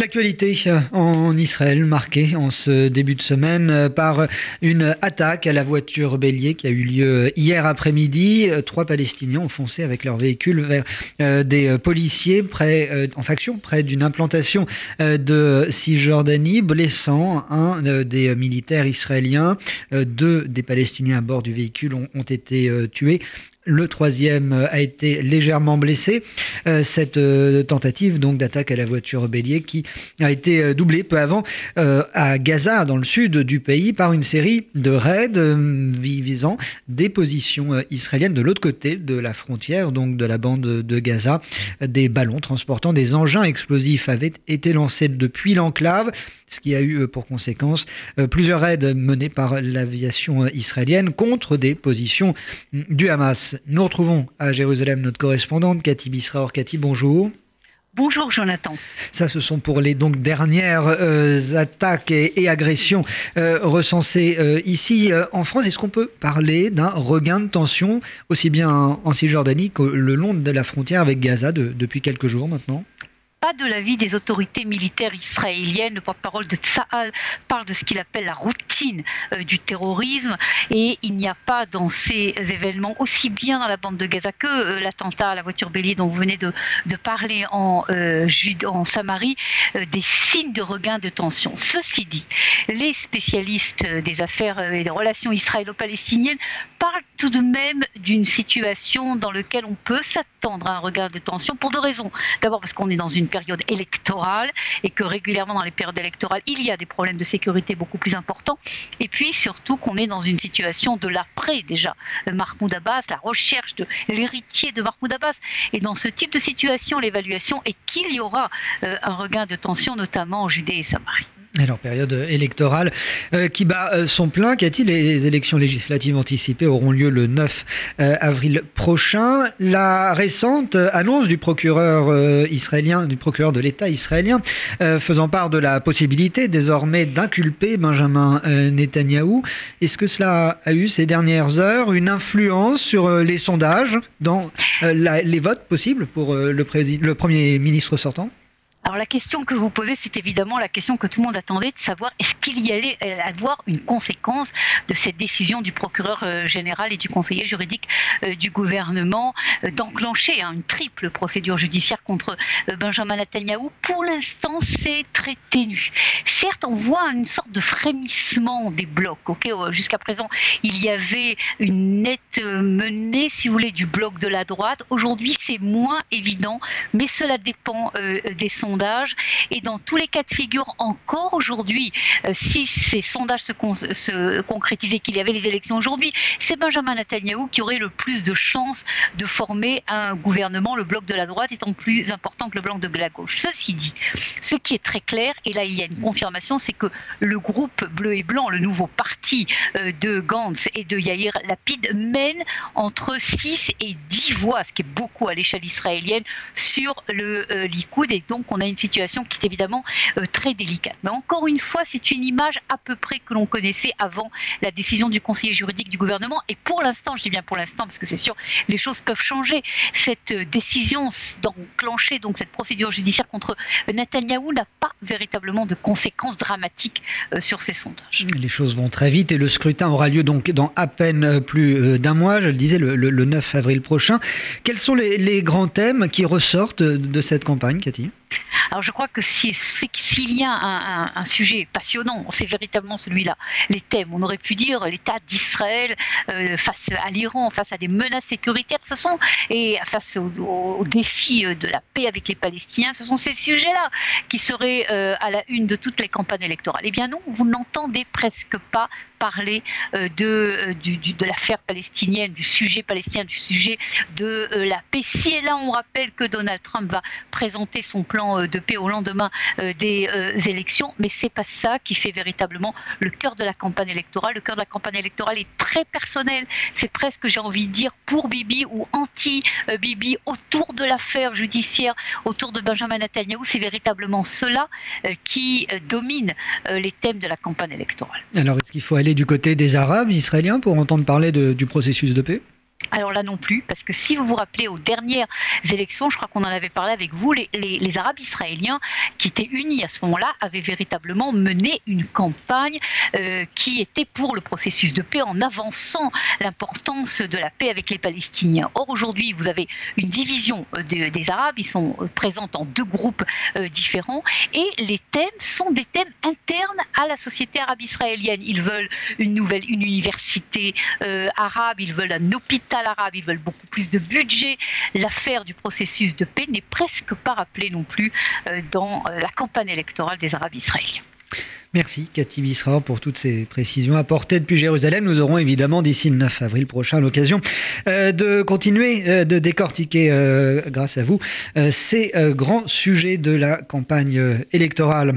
L'actualité en Israël marquée en ce début de semaine par une attaque à la voiture bélier qui a eu lieu hier après-midi. Trois Palestiniens ont foncé avec leur véhicule vers euh, des policiers près, euh, en faction près d'une implantation euh, de Cisjordanie, blessant un des militaires israéliens. Deux des Palestiniens à bord du véhicule ont, ont été tués. Le troisième euh, a été légèrement blessé. Euh, cette euh, tentative d'attaque à la voiture bélier qui a été doublée peu avant à Gaza, dans le sud du pays, par une série de raids visant des positions israéliennes de l'autre côté de la frontière, donc de la bande de Gaza. Des ballons transportant des engins explosifs avaient été lancés depuis l'enclave ce qui a eu pour conséquence plusieurs raids menés par l'aviation israélienne contre des positions du Hamas. Nous retrouvons à Jérusalem notre correspondante Cathy Bisraor. Cathy, bonjour. Bonjour Jonathan. Ça, ce sont pour les donc dernières euh, attaques et, agressions euh, recensées euh, ici en France. Est-ce qu'on peut parler d'un regain de tension aussi bien en Cisjordanie que le long de la frontière avec Gaza depuis quelques jours maintenant? Pas de l'avis des autorités militaires israéliennes. Le porte-parole de Tsahal parle de ce qu'il appelle la routine euh, du terrorisme et il n'y a pas dans ces événements, aussi bien dans la bande de Gaza que euh, l'attentat à la voiture bélier dont vous venez de, parler en, euh, en Samarie, des signes de regain de tension. Ceci dit, les spécialistes des affaires et des relations israélo-palestiniennes parlent tout de même d'une situation dans laquelle on peut s'attendre à un regain de tension pour deux raisons. D'abord parce qu'on est dans une période électorale et que régulièrement dans les périodes électorales, il y a des problèmes de sécurité beaucoup plus importants. Et puis surtout qu'on est dans une situation de l'après déjà. Mahmoud Abbas, la recherche de l'héritier de Mahmoud Abbas. Et dans ce type de situation, l'évaluation est qu'il y aura euh, un regain de tension, notamment en Judée et Samarie. Alors, période électorale euh, qui bat euh, son plein. Qu'y a-t-il? Les élections législatives anticipées auront lieu le 9 euh, avril prochain. La récente annonce du procureur israélien, du procureur de l'État israélien, faisant part de la possibilité désormais d'inculper Benjamin Netanyahou. Est-ce que cela a eu ces dernières heures une influence sur les sondages dans les votes possibles pour le Premier ministre sortant? Alors la question que vous posez, c'est évidemment la question que tout le monde attendait de savoir est-ce qu'il y allait euh, avoir une conséquence de cette décision du procureur euh, général et du conseiller juridique euh, du gouvernement d'enclencher hein, une triple procédure judiciaire contre Benjamin Netanyahu. Pour l'instant, c'est très ténu. Certes, on voit une sorte de frémissement des blocs. Jusqu'à présent, il y avait une nette menée, si vous voulez, du bloc de la droite. Aujourd'hui, c'est moins évident, mais cela dépend des sondages et dans tous les cas de figure, encore aujourd'hui, euh, si ces sondages se, se concrétisaient, qu'il y avait les élections aujourd'hui, c'est Benjamin Netanyahu qui aurait le plus de chances de former un gouvernement, le bloc de la droite étant plus important que le bloc de la gauche. Ceci dit, ce qui est très clair, et là il y a une confirmation, c'est que le groupe bleu et blanc, le nouveau parti euh, de Gantz et de Yair Lapid, mène entre 6 et 10 voix, ce qui est beaucoup à l'échelle israélienne, sur le euh, Likoud. Et donc on a une situation qui est évidemment euh, très délicate. Mais encore une fois, c'est une image à peu près que l'on connaissait avant la décision du conseiller juridique du gouvernement. Et pour l'instant, je dis bien pour l'instant, parce que c'est sûr, les choses peuvent changer. Cette euh, décision d'enclencher donc cette procédure judiciaire contre Netanyahou n'a pas véritablement de conséquences dramatiques euh, sur ces sondages. Les choses vont très vite et le scrutin aura lieu donc dans à peine plus d'un mois, je le disais, le, 9 avril prochain. Quels sont les grands thèmes qui ressortent de cette campagne, Cathy? Alors je crois que s'il y a un, sujet passionnant, c'est véritablement celui-là. Les thèmes, on aurait pu dire l'état d'Israël euh, face à l'Iran, face à des menaces sécuritaires, ce sont et face aux défis de la paix avec les Palestiniens, ce sont ces sujets-là qui seraient euh, à la une de toutes les campagnes électorales. Eh bien non, vous n'entendez presque pas parler euh, de, de l'affaire palestinienne, du sujet palestinien, du sujet de la paix. Si et là, on rappelle que Donald Trump va présenter son plan euh, de paix au lendemain euh, des euh, élections, mais c'est pas ça qui fait véritablement le cœur de la campagne électorale. Le cœur de la campagne électorale est très personnel. C'est presque, j'ai envie de dire, pour Bibi ou anti-Bibi autour de l'affaire judiciaire, autour de Benjamin Netanyahu. C'est véritablement cela qui domine les thèmes de la campagne électorale. Alors, est-ce qu'il faut aller du côté des Arabes israéliens pour entendre parler du processus de paix? Alors là non plus, parce que si vous vous rappelez aux dernières élections, je crois qu'on en avait parlé avec vous, les, Arabes israéliens qui étaient unis à ce moment-là avaient véritablement mené une campagne euh, qui était pour le processus de paix en avançant l'importance de la paix avec les Palestiniens. Or aujourd'hui, vous avez une division euh, des Arabes, ils sont euh, présents en deux groupes différents et les thèmes sont des thèmes internes à la société arabe israélienne. Ils veulent une nouvelle université arabe, ils veulent un hôpital l'arabe, ils veulent beaucoup plus de budget. L'affaire du processus de paix n'est presque pas rappelée non plus euh, dans euh, la campagne électorale des Arabes israéliens. Merci Cathy Visra pour toutes ces précisions apportées depuis Jérusalem. Nous aurons évidemment d'ici le 9 avril prochain l'occasion euh, de continuer de décortiquer, grâce à vous, ces grands sujets de la campagne électorale.